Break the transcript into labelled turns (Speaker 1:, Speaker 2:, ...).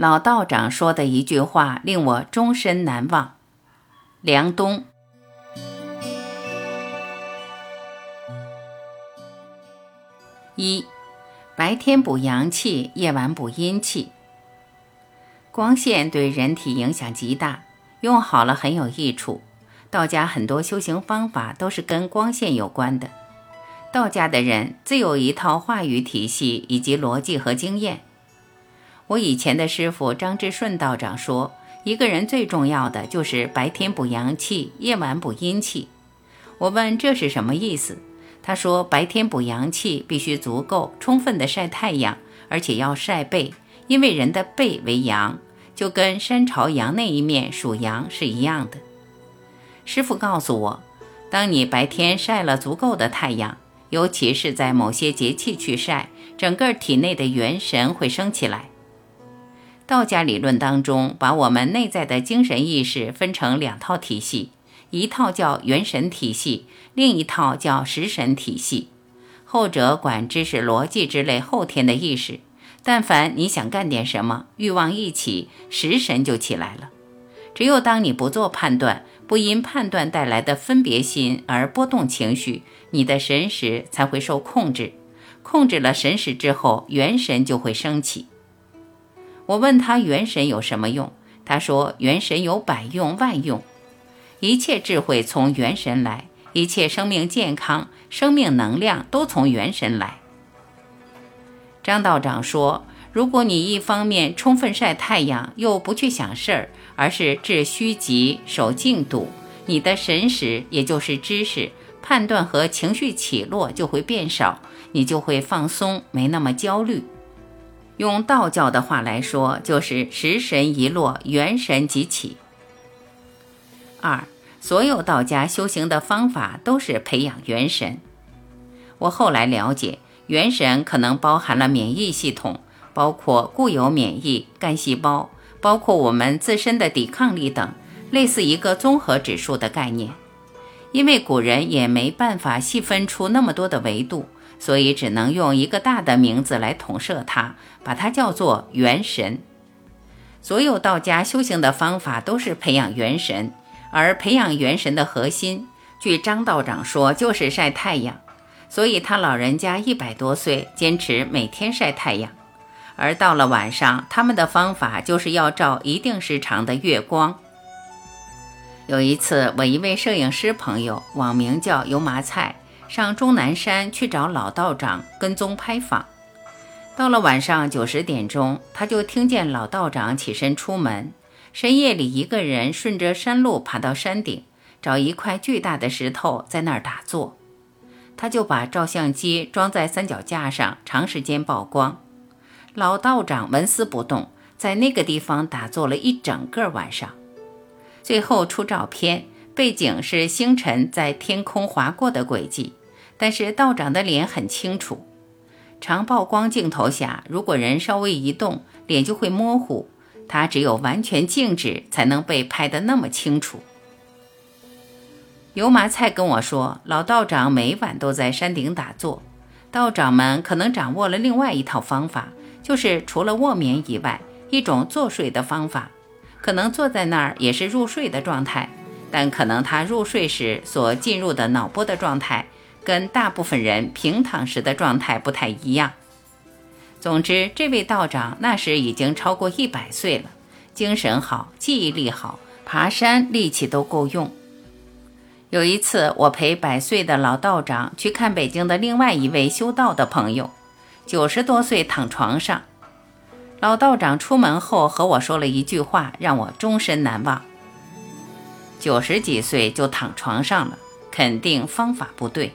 Speaker 1: 老道长说的一句话令我终身难忘。梁冬，一，白天补阳气，夜晚补阴气。光线对人体影响极大，用好了很有益处。道家很多修行方法都是跟光线有关的。道家的人自有一套话语体系以及逻辑和经验。我以前的师傅张志顺道长说，一个人最重要的就是白天补阳气，夜晚补阴气。我问这是什么意思？他说白天补阳气必须足够充分的晒太阳，而且要晒背，因为人的背为阳，就跟山朝阳那一面属阳是一样的。师傅告诉我，当你白天晒了足够的太阳，尤其是在某些节气去晒，整个体内的元神会升起来。道家理论当中，把我们内在的精神意识分成两套体系，一套叫元神体系，另一套叫食神体系。后者管知识逻辑之类后天的意识。但凡你想干点什么，欲望一起，食神就起来了。只有当你不做判断，不因判断带来的分别心而波动情绪，你的神识才会受控制。控制了神识之后，元神就会升起。我问他元神有什么用？他说元神有百用万用，一切智慧从元神来，一切生命健康、生命能量都从元神来。张道长说，如果你一方面充分晒太阳，又不去想事儿，而是治虚极、守静笃，你的神识也就是知识、判断和情绪起落就会变少，你就会放松，没那么焦虑。用道教的话来说，就是食神一落，元神即起。二，所有道家修行的方法都是培养元神。我后来了解，元神可能包含了免疫系统，包括固有免疫、干细胞，包括我们自身的抵抗力等，类似一个综合指数的概念。因为古人也没办法细分出那么多的维度。所以只能用一个大的名字来统摄它，把它叫做元神。所有道家修行的方法都是培养元神，而培养元神的核心，据张道长说，就是晒太阳。所以他老人家一百多岁，坚持每天晒太阳。而到了晚上，他们的方法就是要照一定时长的月光。有一次，我一位摄影师朋友，网名叫油麻菜。上终南山去找老道长跟踪拍访，到了晚上九十点钟，他就听见老道长起身出门，深夜里一个人顺着山路爬到山顶，找一块巨大的石头在那儿打坐。他就把照相机装在三脚架上，长时间曝光。老道长纹丝不动，在那个地方打坐了一整个晚上，最后出照片，背景是星辰在天空划过的轨迹。但是道长的脸很清楚，长曝光镜头下，如果人稍微一动，脸就会模糊。他只有完全静止，才能被拍得那么清楚。油麻菜跟我说，老道长每晚都在山顶打坐，道长们可能掌握了另外一套方法，就是除了卧眠以外，一种坐睡的方法，可能坐在那儿也是入睡的状态，但可能他入睡时所进入的脑波的状态。跟大部分人平躺时的状态不太一样。总之，这位道长那时已经超过一百岁了，精神好，记忆力好，爬山力气都够用。有一次，我陪百岁的老道长去看北京的另外一位修道的朋友，九十多岁躺床上。老道长出门后和我说了一句话，让我终身难忘：九十几岁就躺床上了，肯定方法不对。